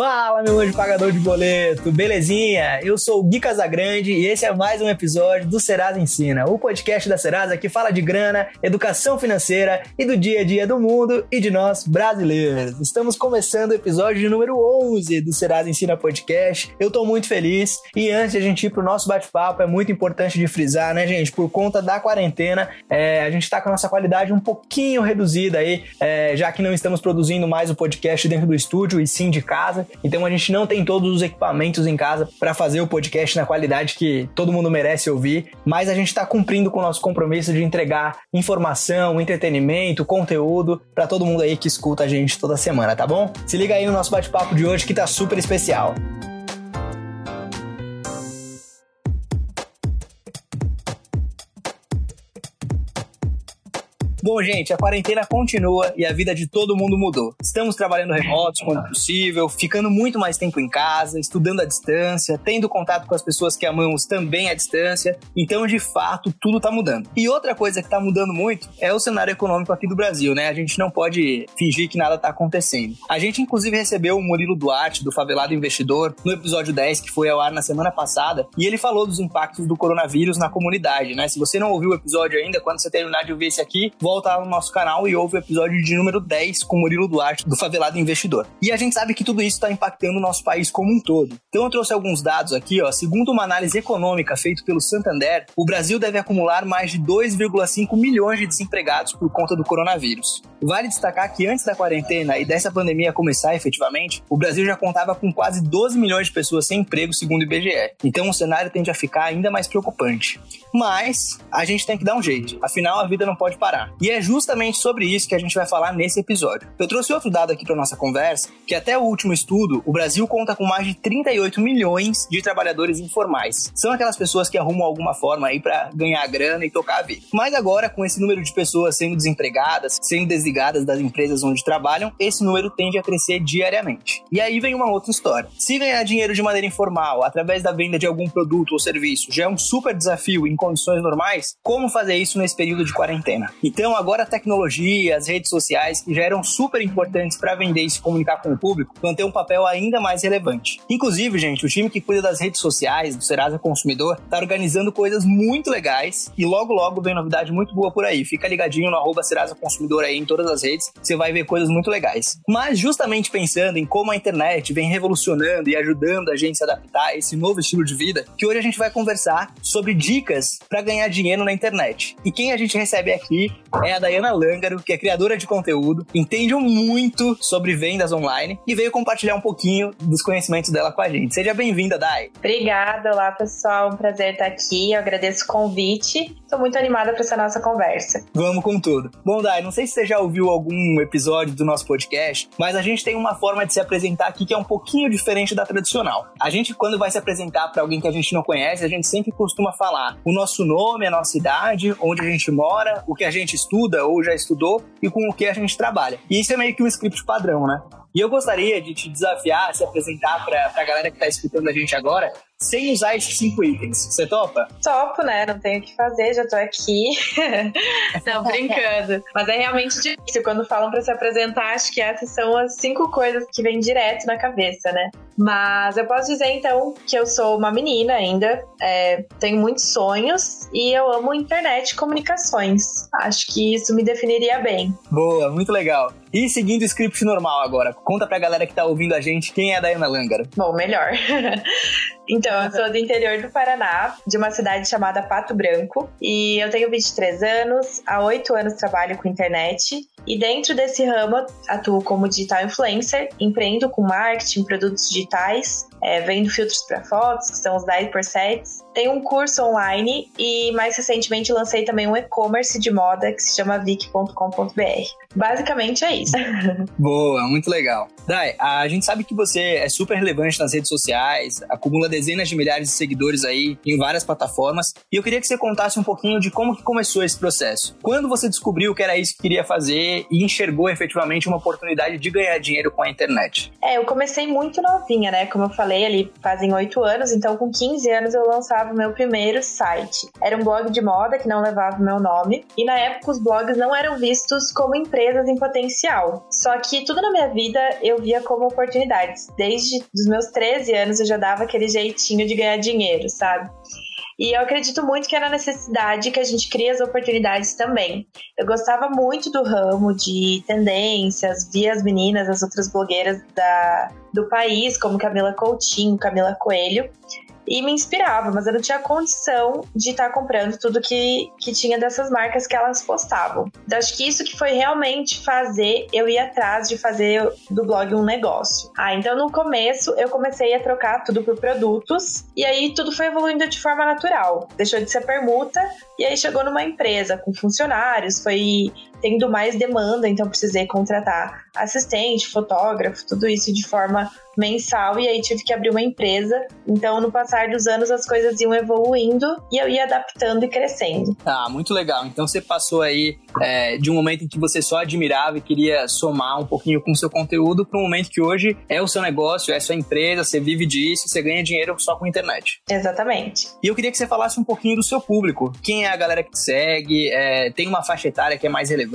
Fala, meu anjo pagador de boleto, belezinha? Eu sou o Gui Casagrande e esse é mais um episódio do Serasa Ensina, o podcast da Serasa que fala de grana, educação financeira e do dia a dia do mundo e de nós brasileiros. Estamos começando o episódio de número 11 do Serasa Ensina Podcast. Eu tô muito feliz e antes de a gente ir pro nosso bate-papo, é muito importante de frisar, né, gente? Por conta da quarentena, é, a gente tá com a nossa qualidade um pouquinho reduzida aí, é, já que não estamos produzindo mais o podcast dentro do estúdio e sim de casa. Então a gente não tem todos os equipamentos em casa para fazer o podcast na qualidade que todo mundo merece ouvir, mas a gente está cumprindo com o nosso compromisso de entregar informação, entretenimento, conteúdo para todo mundo aí que escuta a gente toda semana, tá bom? Se liga aí no nosso bate-papo de hoje que tá super especial. Bom, gente, a quarentena continua e a vida de todo mundo mudou. Estamos trabalhando remotos quando possível, ficando muito mais tempo em casa, estudando à distância, tendo contato com as pessoas que amamos também à distância. Então, de fato, tudo está mudando. E outra coisa que está mudando muito é o cenário econômico aqui do Brasil, né? A gente não pode fingir que nada está acontecendo. A gente, inclusive, recebeu o Murilo Duarte, do Favelado Investidor, no episódio 10, que foi ao ar na semana passada, e ele falou dos impactos do coronavírus na comunidade, né? Se você não ouviu o episódio ainda, quando você terminar de ouvir esse aqui, no nosso canal e ouve o episódio de número 10 com Murilo Duarte, do Favelado Investidor. E a gente sabe que tudo isso está impactando o nosso país como um todo. Então eu trouxe alguns dados aqui, ó. Segundo uma análise econômica feita pelo Santander, o Brasil deve acumular mais de 2,5 milhões de desempregados por conta do coronavírus. Vale destacar que antes da quarentena e dessa pandemia começar efetivamente, o Brasil já contava com quase 12 milhões de pessoas sem emprego, segundo o IBGE. Então o cenário tende a ficar ainda mais preocupante. Mas a gente tem que dar um jeito, afinal a vida não pode parar. E é justamente sobre isso que a gente vai falar nesse episódio. Eu trouxe outro dado aqui para nossa conversa, que até o último estudo, o Brasil conta com mais de 38 milhões de trabalhadores informais. São aquelas pessoas que arrumam alguma forma aí para ganhar grana e tocar a vida. Mas agora, com esse número de pessoas sendo desempregadas, sendo desligadas das empresas onde trabalham, esse número tende a crescer diariamente. E aí vem uma outra história. Se ganhar dinheiro de maneira informal, através da venda de algum produto ou serviço, já é um super desafio em condições normais, como fazer isso nesse período de quarentena? Então, agora a tecnologia, as redes sociais, que já eram super importantes para vender e se comunicar com o público, vão ter um papel ainda mais relevante. Inclusive, gente, o time que cuida das redes sociais do Serasa Consumidor está organizando coisas muito legais e logo logo vem novidade muito boa por aí. Fica ligadinho no arroba Serasa Consumidor aí em todas as redes, você vai ver coisas muito legais. Mas justamente pensando em como a internet vem revolucionando e ajudando a gente a se adaptar a esse novo estilo de vida, que hoje a gente vai conversar sobre dicas para ganhar dinheiro na internet. E quem a gente recebe aqui é a Dayana Langaro, que é criadora de conteúdo, entende muito sobre vendas online e veio compartilhar um pouquinho dos conhecimentos dela com a gente. Seja bem-vinda, Day. Obrigada, olá pessoal, um prazer estar aqui. Eu agradeço o convite. Estou muito animada para essa nossa conversa. Vamos com tudo. Bom, Day, não sei se você já ouviu algum episódio do nosso podcast, mas a gente tem uma forma de se apresentar aqui que é um pouquinho diferente da tradicional. A gente, quando vai se apresentar para alguém que a gente não conhece, a gente sempre costuma falar o nosso nome, a nossa idade, onde a gente mora, o que a gente estuda ou já estudou e com o que a gente trabalha. E isso é meio que um script padrão, né? E eu gostaria de te desafiar, se apresentar para a galera que está escutando a gente agora, sem usar esses cinco itens. Você topa? Topo, né? Não tenho o que fazer, já tô aqui. Não, brincando. Mas é realmente difícil. Quando falam para se apresentar, acho que essas são as cinco coisas que vêm direto na cabeça, né? Mas eu posso dizer então que eu sou uma menina ainda, é, tenho muitos sonhos e eu amo internet e comunicações. Acho que isso me definiria bem. Boa, muito legal. E seguindo o script normal agora, conta pra galera que tá ouvindo a gente quem é a Dayana Langara. Bom, melhor. então, eu sou do interior do Paraná, de uma cidade chamada Pato Branco, e eu tenho 23 anos, há 8 anos trabalho com internet, e dentro desse ramo atuo como digital influencer, empreendo com marketing, produtos digitais, é, vendo filtros para fotos, que são os 10%. Tenho um curso online e mais recentemente lancei também um e-commerce de moda que se chama vic.com.br. Basicamente é isso. Boa, muito legal. Dai, a gente sabe que você é super relevante nas redes sociais, acumula dezenas de milhares de seguidores aí em várias plataformas, e eu queria que você contasse um pouquinho de como que começou esse processo. Quando você descobriu que era isso que queria fazer e enxergou efetivamente uma oportunidade de ganhar dinheiro com a internet? É, eu comecei muito novinha, né? Como eu falei, falei ali, fazem oito anos, então com 15 anos eu lançava o meu primeiro site. Era um blog de moda que não levava o meu nome, e na época os blogs não eram vistos como empresas em potencial. Só que tudo na minha vida eu via como oportunidades. Desde os meus 13 anos eu já dava aquele jeitinho de ganhar dinheiro, sabe? E eu acredito muito que é na necessidade que a gente cria as oportunidades também. Eu gostava muito do ramo de tendências, via as meninas, as outras blogueiras da, do país, como Camila Coutinho, Camila Coelho, e me inspirava, mas eu não tinha condição de estar tá comprando tudo que, que tinha dessas marcas que elas postavam. Então, acho que isso que foi realmente fazer eu ir atrás de fazer do blog um negócio. Ah, então no começo eu comecei a trocar tudo por produtos e aí tudo foi evoluindo de forma natural. Deixou de ser permuta e aí chegou numa empresa com funcionários, foi tendo mais demanda, então precisei contratar assistente, fotógrafo, tudo isso de forma mensal e aí tive que abrir uma empresa. Então, no passar dos anos, as coisas iam evoluindo e eu ia adaptando e crescendo. Ah, muito legal. Então, você passou aí é, de um momento em que você só admirava e queria somar um pouquinho com o seu conteúdo para um momento que hoje é o seu negócio, é sua empresa, você vive disso, você ganha dinheiro só com a internet. Exatamente. E eu queria que você falasse um pouquinho do seu público. Quem é a galera que te segue? É, tem uma faixa etária que é mais relevante?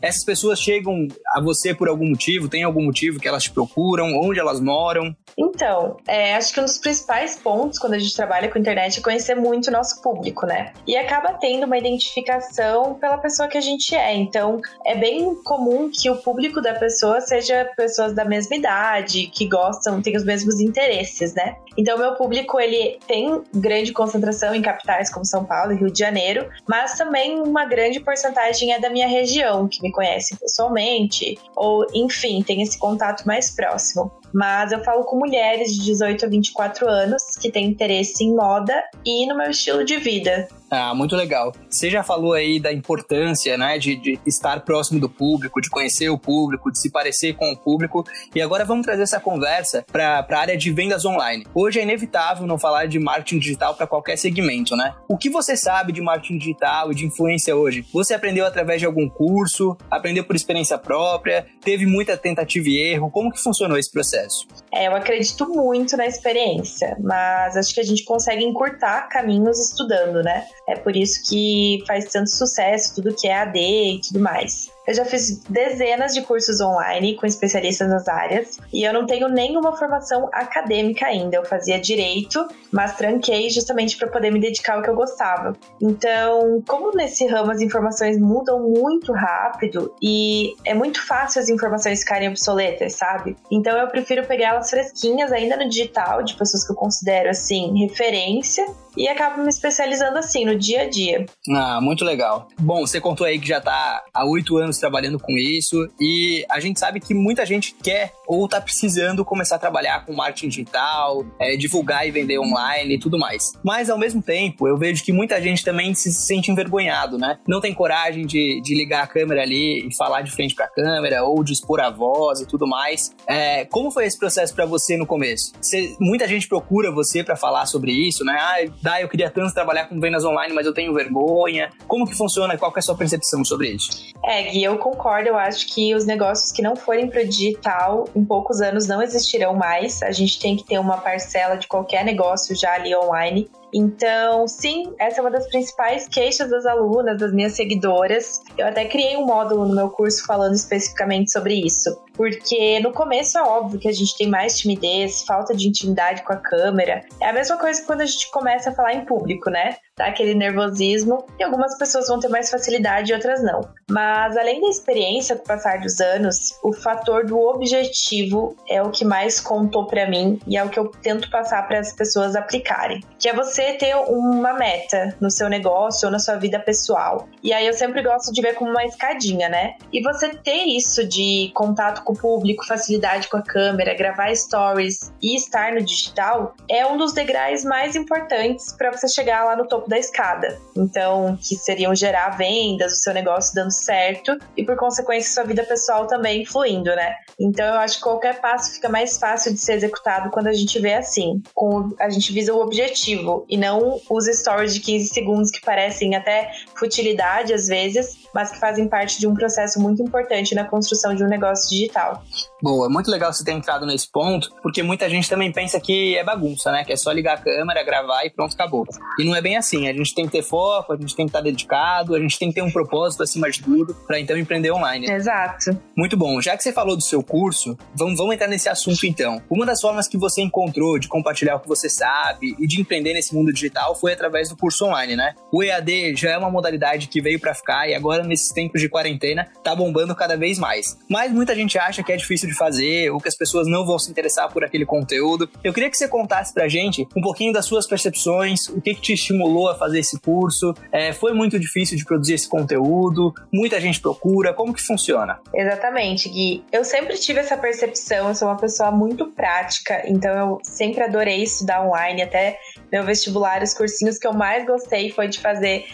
Essas pessoas chegam a você por algum motivo? Tem algum motivo que elas te procuram? Onde elas moram? Então, é, acho que um dos principais pontos quando a gente trabalha com internet é conhecer muito o nosso público, né? E acaba tendo uma identificação pela pessoa que a gente é. Então, é bem comum que o público da pessoa seja pessoas da mesma idade, que gostam, têm os mesmos interesses, né? Então, meu público, ele tem grande concentração em capitais como São Paulo e Rio de Janeiro, mas também uma grande porcentagem é da minha região, que me conhece pessoalmente, ou enfim, tem esse contato mais próximo. Mas eu falo com mulheres de 18 a 24 anos que têm interesse em moda e no meu estilo de vida. Ah, muito legal. Você já falou aí da importância, né, de, de, estar próximo do público, de conhecer o público, de se parecer com o público. E agora vamos trazer essa conversa para a área de vendas online. Hoje é inevitável não falar de marketing digital para qualquer segmento, né? O que você sabe de marketing digital e de influência hoje? Você aprendeu através de algum curso? Aprendeu por experiência própria? Teve muita tentativa e erro? Como que funcionou esse processo? É, eu acredito muito na experiência, mas acho que a gente consegue encurtar caminhos estudando, né? É por isso que faz tanto sucesso tudo que é AD e tudo mais. Eu já fiz dezenas de cursos online com especialistas nas áreas e eu não tenho nenhuma formação acadêmica ainda. Eu fazia direito, mas tranquei justamente para poder me dedicar ao que eu gostava. Então, como nesse ramo as informações mudam muito rápido e é muito fácil as informações ficarem obsoletas, sabe? Então, eu prefiro pegar elas fresquinhas ainda no digital, de pessoas que eu considero assim referência e acabo me especializando assim no dia a dia. Ah, muito legal. Bom, você contou aí que já está há oito anos anos trabalhando com isso e a gente sabe que muita gente quer ou tá precisando começar a trabalhar com marketing digital, é, divulgar e vender online e tudo mais. Mas ao mesmo tempo, eu vejo que muita gente também se sente envergonhado, né? Não tem coragem de, de ligar a câmera ali e falar de frente para a câmera ou de expor a voz e tudo mais. É, como foi esse processo para você no começo? Muita gente procura você para falar sobre isso, né? Ah, dá, eu queria tanto trabalhar com vendas online, mas eu tenho vergonha. Como que funciona? Qual que é a sua percepção sobre isso? É, Gui, eu concordo. Eu acho que os negócios que não forem para o digital, em poucos anos não existirão mais. A gente tem que ter uma parcela de qualquer negócio já ali online. Então, sim, essa é uma das principais queixas das alunas, das minhas seguidoras. Eu até criei um módulo no meu curso falando especificamente sobre isso. Porque no começo é óbvio que a gente tem mais timidez, falta de intimidade com a câmera. É a mesma coisa quando a gente começa a falar em público, né? Dá aquele nervosismo e algumas pessoas vão ter mais facilidade e outras não. Mas além da experiência com o passar dos anos, o fator do objetivo é o que mais contou para mim e é o que eu tento passar para as pessoas aplicarem. Que é você ter uma meta no seu negócio ou na sua vida pessoal. E aí eu sempre gosto de ver como uma escadinha, né? E você ter isso de contato com o público, facilidade com a câmera, gravar stories e estar no digital é um dos degraus mais importantes para você chegar lá no topo da escada. Então, que seriam gerar vendas, o seu negócio dando certo e por consequência sua vida pessoal também fluindo, né? Então, eu acho que qualquer passo fica mais fácil de ser executado quando a gente vê assim, com a gente visa o objetivo e não os stories de 15 segundos que parecem até futilidade às vezes, mas que fazem parte de um processo muito importante na construção de um negócio digital tal. Boa, muito legal você ter entrado nesse ponto, porque muita gente também pensa que é bagunça, né? Que é só ligar a câmera, gravar e pronto, acabou. E não é bem assim. A gente tem que ter foco, a gente tem que estar dedicado, a gente tem que ter um propósito acima de tudo para então empreender online. Exato. Muito bom. Já que você falou do seu curso, vamos, vamos entrar nesse assunto então. Uma das formas que você encontrou de compartilhar o que você sabe e de empreender nesse mundo digital foi através do curso online, né? O EAD já é uma modalidade que veio para ficar e agora nesses tempos de quarentena tá bombando cada vez mais. Mas muita gente acha que é difícil de fazer ou que as pessoas não vão se interessar por aquele conteúdo. Eu queria que você contasse pra gente um pouquinho das suas percepções, o que, que te estimulou a fazer esse curso. É, foi muito difícil de produzir esse conteúdo? Muita gente procura? Como que funciona? Exatamente, Gui. Eu sempre tive essa percepção, eu sou uma pessoa muito prática, então eu sempre adorei estudar online, até meu vestibular, os cursinhos que eu mais gostei foi de fazer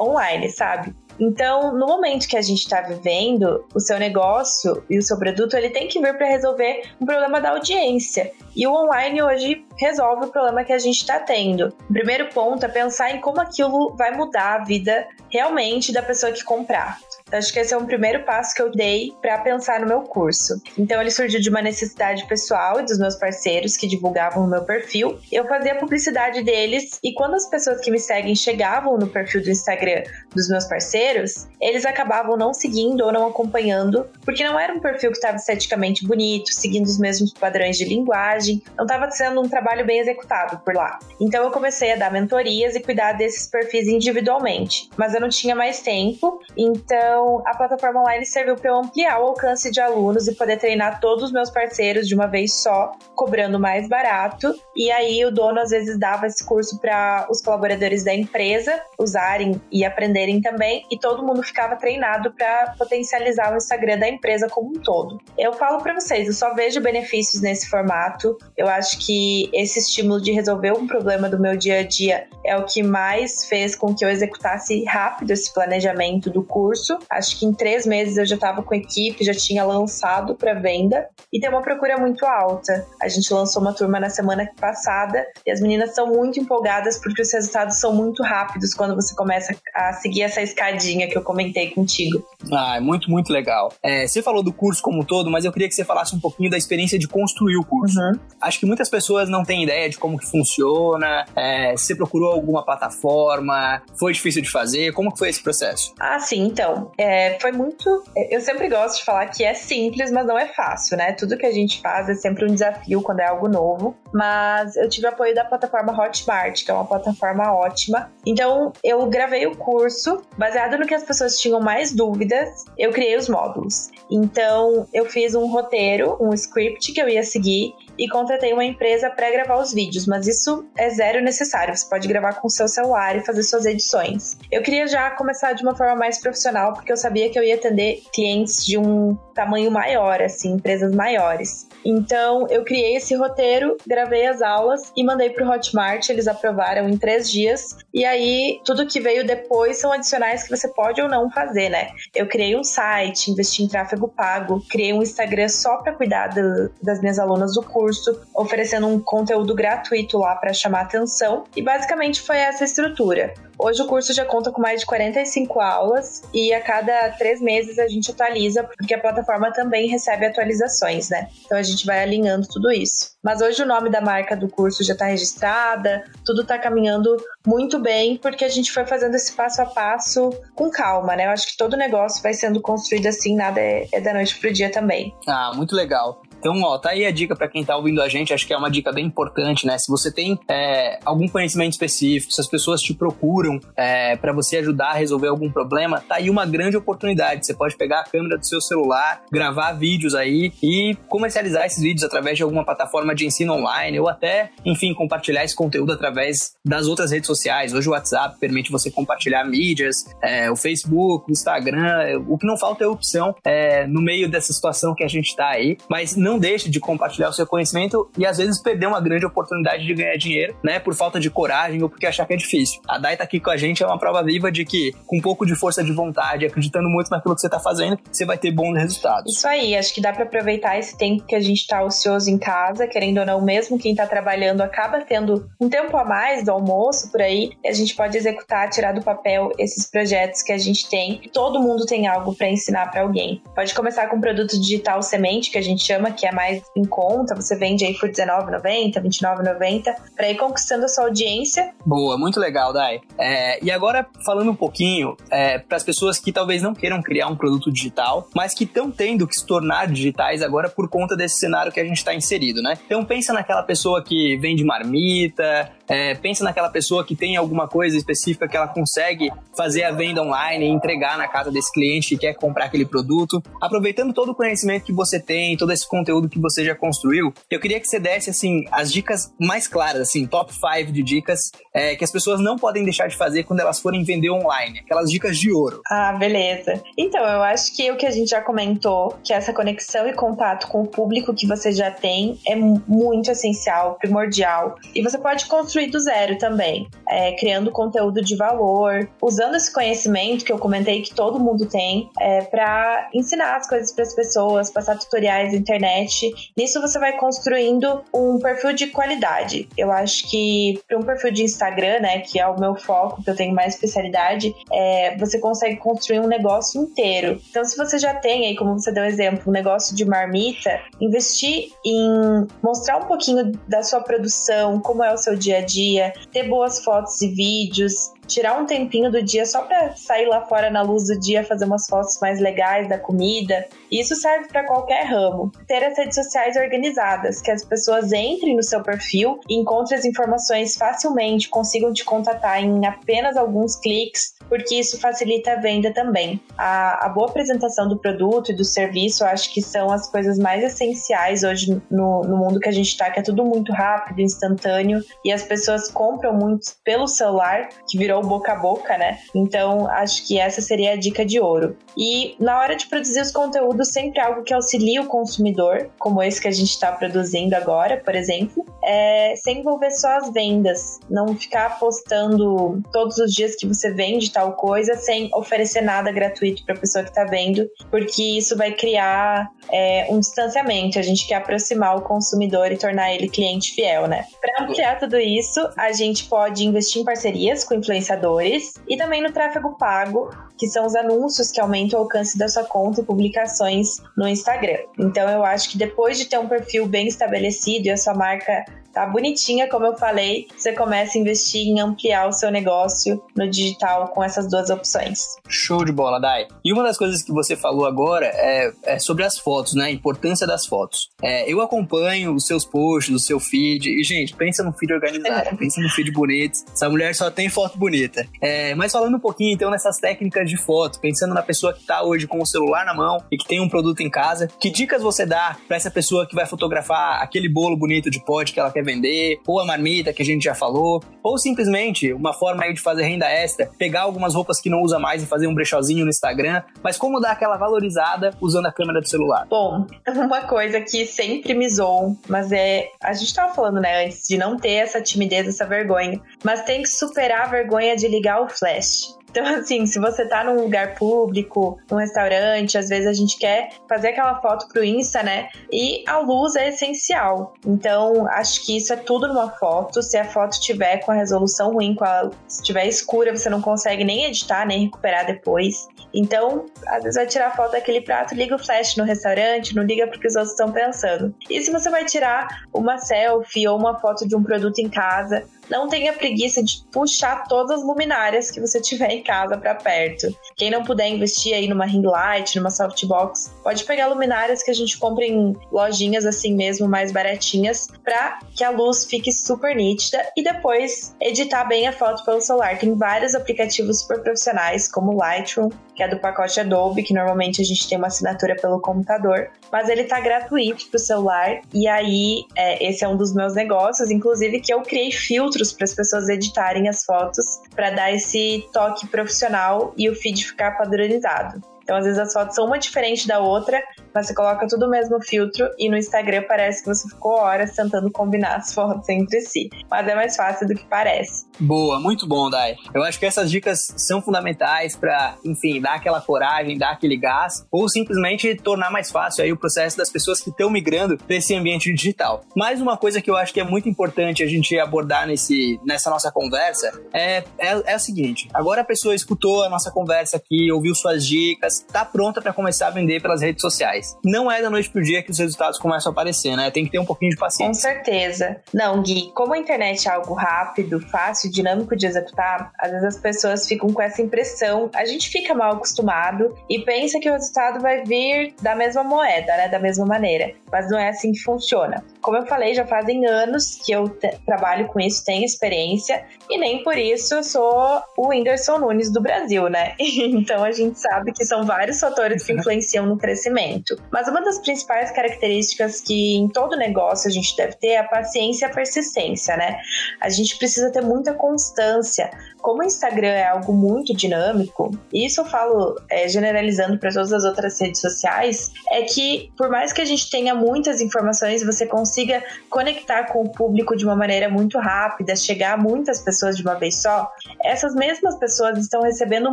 online, sabe? Então, no momento que a gente está vivendo, o seu negócio e o seu produto, ele tem que vir para resolver um problema da audiência. E o online hoje resolve o problema que a gente está tendo. O primeiro ponto é pensar em como aquilo vai mudar a vida realmente da pessoa que comprar. Acho que esse é um primeiro passo que eu dei para pensar no meu curso. Então ele surgiu de uma necessidade pessoal e dos meus parceiros que divulgavam o meu perfil. Eu fazia publicidade deles e quando as pessoas que me seguem chegavam no perfil do Instagram dos meus parceiros, eles acabavam não seguindo ou não acompanhando, porque não era um perfil que estava esteticamente bonito, seguindo os mesmos padrões de linguagem, não estava sendo um trabalho bem executado por lá. Então eu comecei a dar mentorias e cuidar desses perfis individualmente, mas eu não tinha mais tempo, então então, a plataforma online serviu para ampliar o alcance de alunos e poder treinar todos os meus parceiros de uma vez só, cobrando mais barato. E aí, o dono às vezes dava esse curso para os colaboradores da empresa usarem e aprenderem também, e todo mundo ficava treinado para potencializar o Instagram da empresa como um todo. Eu falo para vocês, eu só vejo benefícios nesse formato. Eu acho que esse estímulo de resolver um problema do meu dia a dia é o que mais fez com que eu executasse rápido esse planejamento do curso Acho que em três meses eu já estava com a equipe, já tinha lançado para venda e tem uma procura muito alta. A gente lançou uma turma na semana passada e as meninas estão muito empolgadas porque os resultados são muito rápidos quando você começa a seguir essa escadinha que eu comentei contigo. Ah, é muito, muito legal. É, você falou do curso como um todo, mas eu queria que você falasse um pouquinho da experiência de construir o curso. Uhum. Acho que muitas pessoas não têm ideia de como que funciona, é, você procurou alguma plataforma, foi difícil de fazer, como que foi esse processo? Ah, sim, então é, foi muito. Eu sempre gosto de falar que é simples, mas não é fácil, né? Tudo que a gente faz é sempre um desafio quando é algo novo. Mas eu tive apoio da plataforma Hotmart, que é uma plataforma ótima. Então eu gravei o curso, baseado no que as pessoas tinham mais dúvidas, eu criei os módulos. Então eu fiz um roteiro, um script que eu ia seguir e contratei uma empresa para gravar os vídeos, mas isso é zero necessário. Você pode gravar com o seu celular e fazer suas edições. Eu queria já começar de uma forma mais profissional, porque eu sabia que eu ia atender clientes de um tamanho maior, assim, empresas maiores. Então, eu criei esse roteiro, gravei as aulas e mandei para o Hotmart. Eles aprovaram em três dias. E aí, tudo que veio depois são adicionais que você pode ou não fazer, né? Eu criei um site, investi em tráfego pago, criei um Instagram só para cuidar do, das minhas alunas do curso, oferecendo um conteúdo gratuito lá para chamar atenção. E basicamente foi essa estrutura. Hoje o curso já conta com mais de 45 aulas e a cada três meses a gente atualiza, porque a plataforma também recebe atualizações, né? Então a gente vai alinhando tudo isso. Mas hoje o nome da marca do curso já está registrada, tudo está caminhando muito bem, porque a gente foi fazendo esse passo a passo com calma, né? Eu acho que todo negócio vai sendo construído assim, nada é, é da noite pro dia também. Ah, muito legal. Então, ó, tá aí a dica para quem tá ouvindo a gente, acho que é uma dica bem importante, né? Se você tem é, algum conhecimento específico, se as pessoas te procuram é, para você ajudar a resolver algum problema, tá aí uma grande oportunidade. Você pode pegar a câmera do seu celular, gravar vídeos aí e comercializar esses vídeos através de alguma plataforma de ensino online ou até, enfim, compartilhar esse conteúdo através das outras redes sociais. Hoje o WhatsApp permite você compartilhar mídias, é, o Facebook, o Instagram, o que não falta é opção é, no meio dessa situação que a gente tá aí, mas não não deixe de compartilhar o seu conhecimento e às vezes perder uma grande oportunidade de ganhar dinheiro, né, por falta de coragem ou porque achar que é difícil. A Dai tá aqui com a gente, é uma prova viva de que com um pouco de força de vontade, acreditando muito naquilo que você tá fazendo, você vai ter bons resultados. Isso aí, acho que dá para aproveitar esse tempo que a gente tá ocioso em casa, querendo ou não, mesmo quem tá trabalhando acaba tendo um tempo a mais do almoço por aí, a gente pode executar, tirar do papel esses projetos que a gente tem. Todo mundo tem algo para ensinar para alguém. Pode começar com um produto digital semente, que a gente chama, que é mais em conta, você vende aí por R$19,90, R$29,90, para ir conquistando a sua audiência. Boa, muito legal, Dai. É, e agora, falando um pouquinho é, para as pessoas que talvez não queiram criar um produto digital, mas que estão tendo que se tornar digitais agora por conta desse cenário que a gente está inserido, né? Então pensa naquela pessoa que vende marmita, é, pensa naquela pessoa que tem alguma coisa específica que ela consegue fazer a venda online e entregar na casa desse cliente que quer comprar aquele produto. Aproveitando todo o conhecimento que você tem, todo esse conteúdo que você já construiu, eu queria que você desse assim as dicas mais claras, assim, top 5 de dicas é, que as pessoas não podem deixar de fazer quando elas forem vender online, aquelas dicas de ouro. Ah, beleza. Então, eu acho que o que a gente já comentou, que essa conexão e contato com o público que você já tem é muito essencial, primordial. E você pode construir construir do zero também, é, criando conteúdo de valor, usando esse conhecimento que eu comentei que todo mundo tem é, para ensinar as coisas para as pessoas, passar tutoriais na internet. Nisso você vai construindo um perfil de qualidade. Eu acho que para um perfil de Instagram, né, que é o meu foco, que eu tenho mais especialidade, é, você consegue construir um negócio inteiro. Então, se você já tem aí, como você deu exemplo, um negócio de marmita, investir em mostrar um pouquinho da sua produção, como é o seu dia a dia, ter boas fotos e vídeos, tirar um tempinho do dia só para sair lá fora na luz do dia, fazer umas fotos mais legais da comida. Isso serve para qualquer ramo. Ter as redes sociais organizadas, que as pessoas entrem no seu perfil, encontrem as informações facilmente, consigam te contatar em apenas alguns cliques, porque isso facilita a venda também. A, a boa apresentação do produto e do serviço, eu acho que são as coisas mais essenciais hoje no, no mundo que a gente está, que é tudo muito rápido, instantâneo, e as pessoas compram muito pelo celular, que virou virou boca a boca, né? Então, acho que essa seria a dica de ouro. E na hora de produzir os conteúdos, sempre algo que auxilie o consumidor, como esse que a gente está produzindo agora, por exemplo, é sem envolver só as vendas. Não ficar postando todos os dias que você vende tal coisa sem oferecer nada gratuito para a pessoa que está vendo, porque isso vai criar é, um distanciamento. A gente quer aproximar o consumidor e tornar ele cliente fiel, né? Para ampliar tudo isso, a gente pode investir em parcerias com influenciadores influenciadores e também no tráfego pago, que são os anúncios que aumentam o alcance da sua conta e publicações no Instagram. Então eu acho que depois de ter um perfil bem estabelecido e a sua marca tá bonitinha, como eu falei, você começa a investir em ampliar o seu negócio no digital com essas duas opções. Show de bola, Dai. E uma das coisas que você falou agora é, é sobre as fotos, né? A importância das fotos. É, eu acompanho os seus posts, o seu feed, e, gente, pensa no feed organizado, pensa no feed bonito. Essa mulher só tem foto bonita. É, mas falando um pouquinho, então, nessas técnicas de foto, pensando na pessoa que tá hoje com o celular na mão e que tem um produto em casa, que dicas você dá para essa pessoa que vai fotografar aquele bolo bonito de pote que ela quer vender, ou a marmita que a gente já falou, ou simplesmente uma forma aí de fazer renda extra, pegar algumas roupas que não usa mais e fazer um brechozinho no Instagram, mas como dar aquela valorizada usando a câmera do celular? Bom, uma coisa que sempre me zoam, mas é. A gente tava falando, né, antes de não ter essa timidez, essa vergonha, mas tem que superar a vergonha de ligar o flash. Então, assim, se você tá num lugar público, num restaurante, às vezes a gente quer fazer aquela foto pro Insta, né? E a luz é essencial. Então, acho que isso é tudo numa foto. Se a foto tiver com a resolução ruim, com a, se tiver escura, você não consegue nem editar, nem recuperar depois. Então, às vezes vai tirar foto daquele prato, liga o flash no restaurante, não liga porque os outros estão pensando. E se você vai tirar uma selfie ou uma foto de um produto em casa, não tenha preguiça de puxar todas as luminárias que você tiver em casa para perto. Quem não puder investir aí numa ring light, numa softbox, pode pegar luminárias que a gente compra em lojinhas assim mesmo, mais baratinhas, para que a luz fique super nítida e depois editar bem a foto pelo celular. Tem vários aplicativos super profissionais, como Lightroom, que é do pacote Adobe, que normalmente a gente tem uma assinatura pelo computador, mas ele tá gratuito pro celular e aí é, esse é um dos meus negócios, inclusive que eu criei filtros para as pessoas editarem as fotos para dar esse toque profissional e o feed ficar padronizado. Então, às vezes as fotos são uma diferente da outra, mas você coloca tudo o mesmo filtro e no Instagram parece que você ficou horas tentando combinar as fotos entre si. Mas é mais fácil do que parece. Boa, muito bom, Dai. Eu acho que essas dicas são fundamentais para, enfim, dar aquela coragem, dar aquele gás, ou simplesmente tornar mais fácil aí o processo das pessoas que estão migrando para esse ambiente digital. Mais uma coisa que eu acho que é muito importante a gente abordar nesse, nessa nossa conversa é, é, é a seguinte: agora a pessoa escutou a nossa conversa aqui, ouviu suas dicas, mas tá pronta para começar a vender pelas redes sociais. Não é da noite pro dia que os resultados começam a aparecer, né? Tem que ter um pouquinho de paciência. Com certeza. Não, Gui, como a internet é algo rápido, fácil, dinâmico de executar, às vezes as pessoas ficam com essa impressão. A gente fica mal acostumado e pensa que o resultado vai vir da mesma moeda, né? Da mesma maneira. Mas não é assim que funciona. Como eu falei, já fazem anos que eu trabalho com isso, tenho experiência, e nem por isso eu sou o Whindersson Nunes do Brasil, né? então a gente sabe que são vários fatores que influenciam no crescimento. Mas uma das principais características que em todo negócio a gente deve ter é a paciência e a persistência, né? A gente precisa ter muita constância. Como o Instagram é algo muito dinâmico, e isso eu falo é, generalizando para todas as outras redes sociais, é que por mais que a gente tenha muitas informações, você consiga conectar com o público de uma maneira muito rápida, chegar a muitas pessoas de uma vez só, essas mesmas pessoas estão recebendo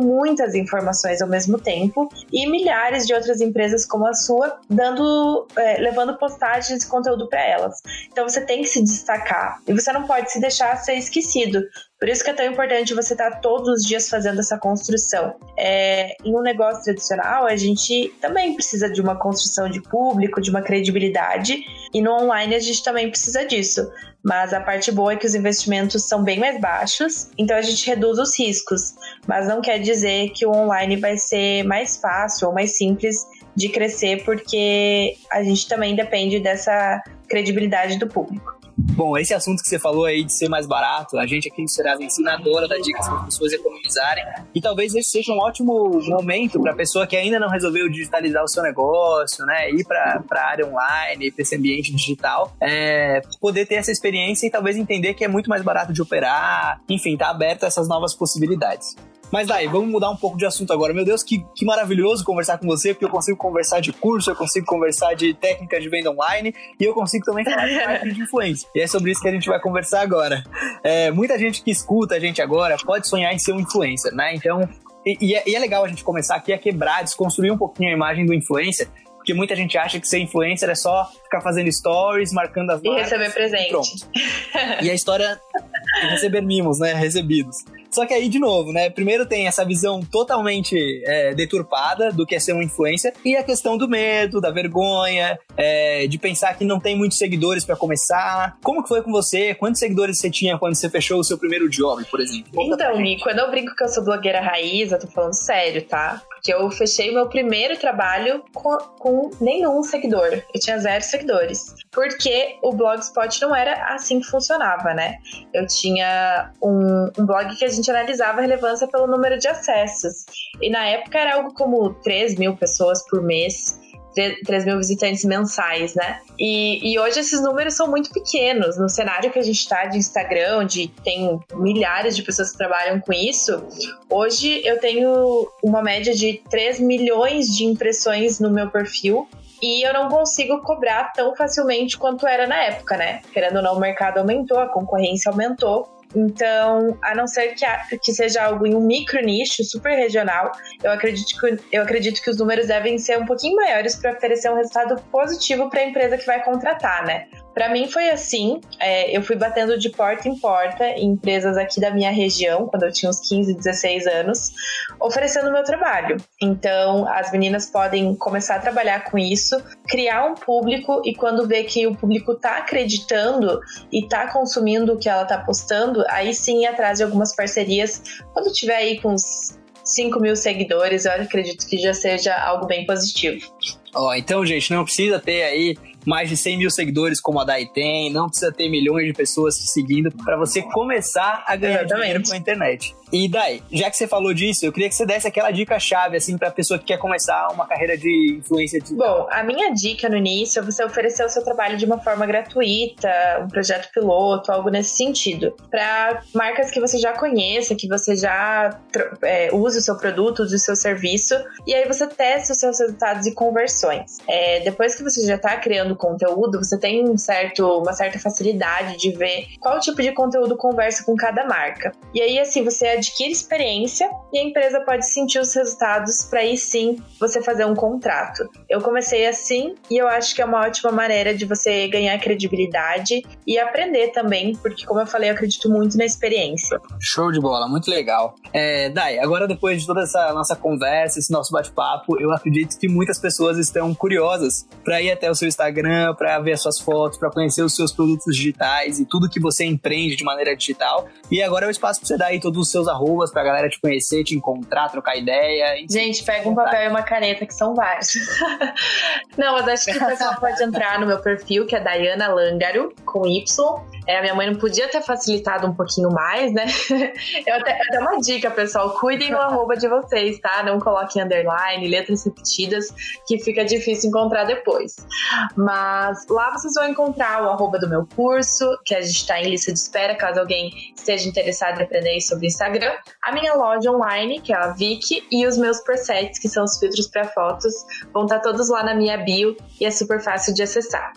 muitas informações ao mesmo tempo e milhares de outras empresas como a sua dando, é, levando postagens e conteúdo para elas. Então você tem que se destacar e você não pode se deixar ser esquecido. Por isso que é tão importante você estar tá todos os dias fazendo essa construção. É, em um negócio tradicional, a gente também precisa de uma construção de público, de uma credibilidade, e no online a gente também precisa disso. Mas a parte boa é que os investimentos são bem mais baixos, então a gente reduz os riscos. Mas não quer dizer que o online vai ser mais fácil ou mais simples de crescer, porque a gente também depende dessa credibilidade do público. Bom, esse assunto que você falou aí de ser mais barato, a gente aqui no Serasa ensinadora da dicas para as pessoas economizarem. E talvez esse seja um ótimo momento para a pessoa que ainda não resolveu digitalizar o seu negócio, né? Ir para a área online, para esse ambiente digital, é, poder ter essa experiência e talvez entender que é muito mais barato de operar. Enfim, tá aberto a essas novas possibilidades. Mas daí, vamos mudar um pouco de assunto agora. Meu Deus, que, que maravilhoso conversar com você, porque eu consigo conversar de curso, eu consigo conversar de técnica de venda online e eu consigo também falar de marketing de influência. E é sobre isso que a gente vai conversar agora. É, muita gente que escuta a gente agora pode sonhar em ser um influencer, né? Então, e, e, é, e é legal a gente começar aqui a quebrar, desconstruir um pouquinho a imagem do influencer, porque muita gente acha que ser influencer é só ficar fazendo stories, marcando as E receber presente. E, e a história é receber mimos, né? Recebidos. Só que aí, de novo, né? Primeiro tem essa visão totalmente é, deturpada do que é ser um influencer e a questão do medo, da vergonha, é, de pensar que não tem muitos seguidores para começar. Como que foi com você? Quantos seguidores você tinha quando você fechou o seu primeiro job, por exemplo? então, Mi, quando eu brinco que eu sou blogueira raiz, eu tô falando sério, tá? Porque eu fechei meu primeiro trabalho com, com nenhum seguidor. Eu tinha zero seguidores. Porque o Blogspot não era assim que funcionava, né? Eu tinha um, um blog que a gente analisava a relevância pelo número de acessos. E na época era algo como 3 mil pessoas por mês. 3 mil visitantes mensais, né? E, e, hoje esses números são muito pequenos. No cenário que a gente está de Instagram, onde tem milhares de pessoas que trabalham com isso, hoje eu tenho uma média de 3 milhões de impressões no meu perfil. E eu não consigo cobrar tão facilmente quanto era na época, né? Querendo ou não, o mercado aumentou, a concorrência aumentou. Então, a não ser que, a, que seja algo em um micro nicho, super regional, eu acredito, que, eu acredito que os números devem ser um pouquinho maiores para oferecer um resultado positivo para a empresa que vai contratar, né? Para mim foi assim, é, eu fui batendo de porta em porta em empresas aqui da minha região, quando eu tinha uns 15, 16 anos, oferecendo meu trabalho. Então, as meninas podem começar a trabalhar com isso, criar um público e quando vê que o público está acreditando e está consumindo o que ela está postando, aí sim ir atrás de algumas parcerias. Quando tiver aí com uns 5 mil seguidores, eu acredito que já seja algo bem positivo. Ó, então, gente, não precisa ter aí mais de 100 mil seguidores como a Dai tem, não precisa ter milhões de pessoas te seguindo para você começar a ganhar Exatamente. dinheiro com a internet. E daí, já que você falou disso, eu queria que você desse aquela dica chave assim para pessoa que quer começar uma carreira de influência digital. Bom, a minha dica no início é você oferecer o seu trabalho de uma forma gratuita, um projeto piloto, algo nesse sentido, para marcas que você já conheça, que você já é, use o seu produto, use o seu serviço, e aí você testa os seus resultados e conversões É, depois que você já está criando conteúdo, você tem um certo, uma certa facilidade de ver qual tipo de conteúdo conversa com cada marca. E aí, assim, você adquire experiência e a empresa pode sentir os resultados para aí sim você fazer um contrato. Eu comecei assim e eu acho que é uma ótima maneira de você ganhar credibilidade e aprender também, porque, como eu falei, eu acredito muito na experiência. Show de bola, muito legal. É, Dai, agora depois de toda essa nossa conversa, esse nosso bate-papo, eu acredito que muitas pessoas estão curiosas para ir até o seu Instagram, para ver as suas fotos, para conhecer os seus produtos digitais e tudo que você empreende de maneira digital. E agora é o espaço para você dar aí todos os seus arrobas pra galera te conhecer, te encontrar, trocar ideia. Gente, pega um papel e uma caneta que são vários. Não, mas acho que o pessoal pode entrar no meu perfil, que é Dayana Langaro, com Y. É, a minha mãe não podia ter facilitado um pouquinho mais, né? Eu até, até uma dica, pessoal: cuidem do arroba de vocês, tá? Não coloquem underline, letras repetidas, que fica difícil encontrar depois. Mas lá vocês vão encontrar o arroba do meu curso, que a gente está em lista de espera, caso alguém esteja interessado em aprender sobre Instagram. A minha loja online, que é a Vic, e os meus presets, que são os filtros para fotos, vão estar tá todos lá na minha bio e é super fácil de acessar.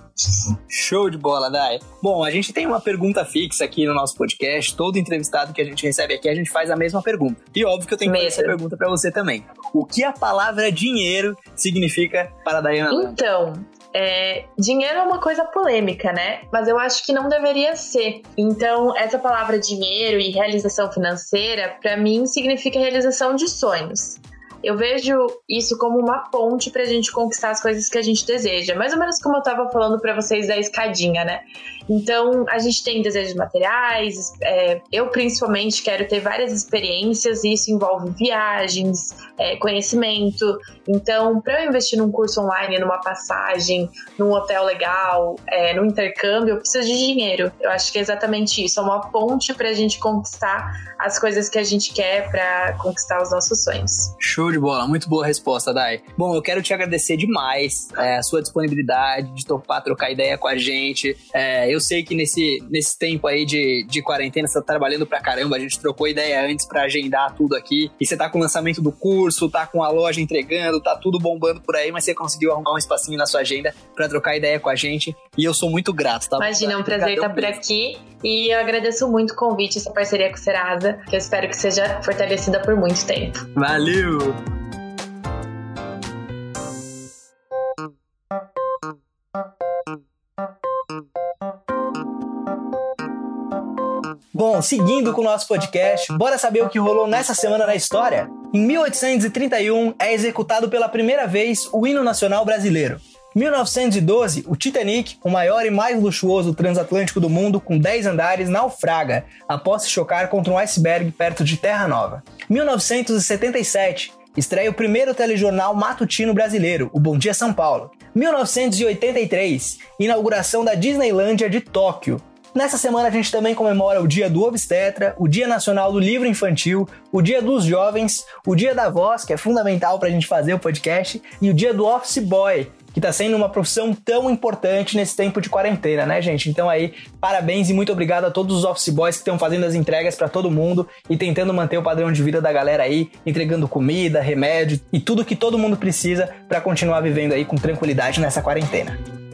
Show de bola, Dai. Bom, a gente tem uma pergunta fixa aqui no nosso podcast. Todo entrevistado que a gente recebe aqui, a gente faz a mesma pergunta. E óbvio que eu tenho que fazer essa pergunta para você também. O que a palavra dinheiro significa para a Dayana Então, é, dinheiro é uma coisa polêmica, né? Mas eu acho que não deveria ser. Então, essa palavra dinheiro e realização financeira, para mim, significa realização de sonhos. Eu vejo isso como uma ponte pra gente conquistar as coisas que a gente deseja. Mais ou menos como eu tava falando para vocês da escadinha, né? Então, a gente tem desejos materiais, é, eu principalmente quero ter várias experiências, e isso envolve viagens, é, conhecimento. Então, para eu investir num curso online, numa passagem, num hotel legal, é, no intercâmbio, eu preciso de dinheiro. Eu acho que é exatamente isso, é uma ponte para a gente conquistar as coisas que a gente quer para conquistar os nossos sonhos. Show de bola, muito boa resposta, Dai. Bom, eu quero te agradecer demais é, a sua disponibilidade de topar, trocar ideia com a gente. É, eu sei que nesse, nesse tempo aí de, de quarentena você tá trabalhando pra caramba, a gente trocou ideia antes para agendar tudo aqui. E você tá com o lançamento do curso, tá com a loja entregando, tá tudo bombando por aí, mas você conseguiu arrumar um espacinho na sua agenda para trocar ideia com a gente. E eu sou muito grato, tá? Imagina, é um prazer estar por aqui. E eu agradeço muito o convite, essa parceria com o Serasa, que eu espero que seja fortalecida por muito tempo. Valeu! Bom, seguindo com o nosso podcast, bora saber o que rolou nessa semana na história? Em 1831 é executado pela primeira vez o hino nacional brasileiro. 1912, o Titanic, o maior e mais luxuoso transatlântico do mundo com 10 andares, naufraga após se chocar contra um iceberg perto de Terra Nova. 1977, estreia o primeiro telejornal matutino brasileiro, o Bom Dia São Paulo. 1983, inauguração da Disneylândia de Tóquio. Nessa semana a gente também comemora o Dia do Obstetra, o Dia Nacional do Livro Infantil, o Dia dos Jovens, o Dia da Voz, que é fundamental para a gente fazer o podcast, e o Dia do Office Boy, que está sendo uma profissão tão importante nesse tempo de quarentena, né, gente? Então aí, parabéns e muito obrigado a todos os office boys que estão fazendo as entregas para todo mundo e tentando manter o padrão de vida da galera aí, entregando comida, remédio e tudo que todo mundo precisa para continuar vivendo aí com tranquilidade nessa quarentena.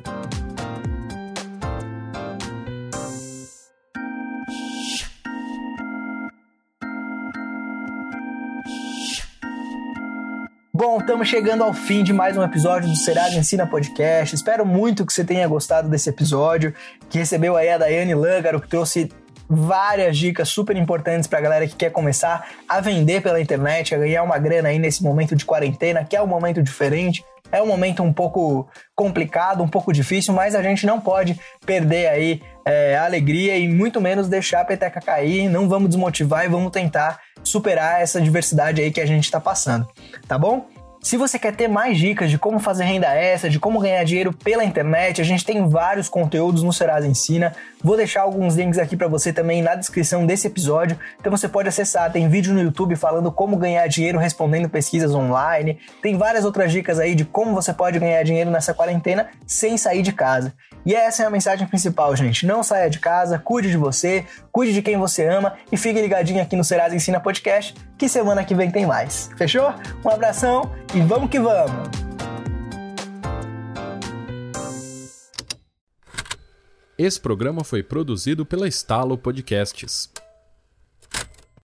Bom, estamos chegando ao fim de mais um episódio do Serasa Ensina Podcast. Espero muito que você tenha gostado desse episódio, que recebeu aí a Daiane Langaro, que trouxe várias dicas super importantes para a galera que quer começar a vender pela internet, a ganhar uma grana aí nesse momento de quarentena, que é um momento diferente. É um momento um pouco complicado, um pouco difícil, mas a gente não pode perder aí é, a alegria e muito menos deixar a peteca cair. Não vamos desmotivar e vamos tentar superar essa diversidade aí que a gente está passando, tá bom? Se você quer ter mais dicas de como fazer renda extra, de como ganhar dinheiro pela internet, a gente tem vários conteúdos no Serasa Ensina. Vou deixar alguns links aqui para você também na descrição desse episódio. Então você pode acessar, tem vídeo no YouTube falando como ganhar dinheiro respondendo pesquisas online. Tem várias outras dicas aí de como você pode ganhar dinheiro nessa quarentena sem sair de casa. E essa é a mensagem principal, gente. Não saia de casa, cuide de você, cuide de quem você ama e fique ligadinho aqui no Serasa Ensina Podcast, que semana que vem tem mais. Fechou? Um abração e vamos que vamos! Esse programa foi produzido pela Estalo Podcasts.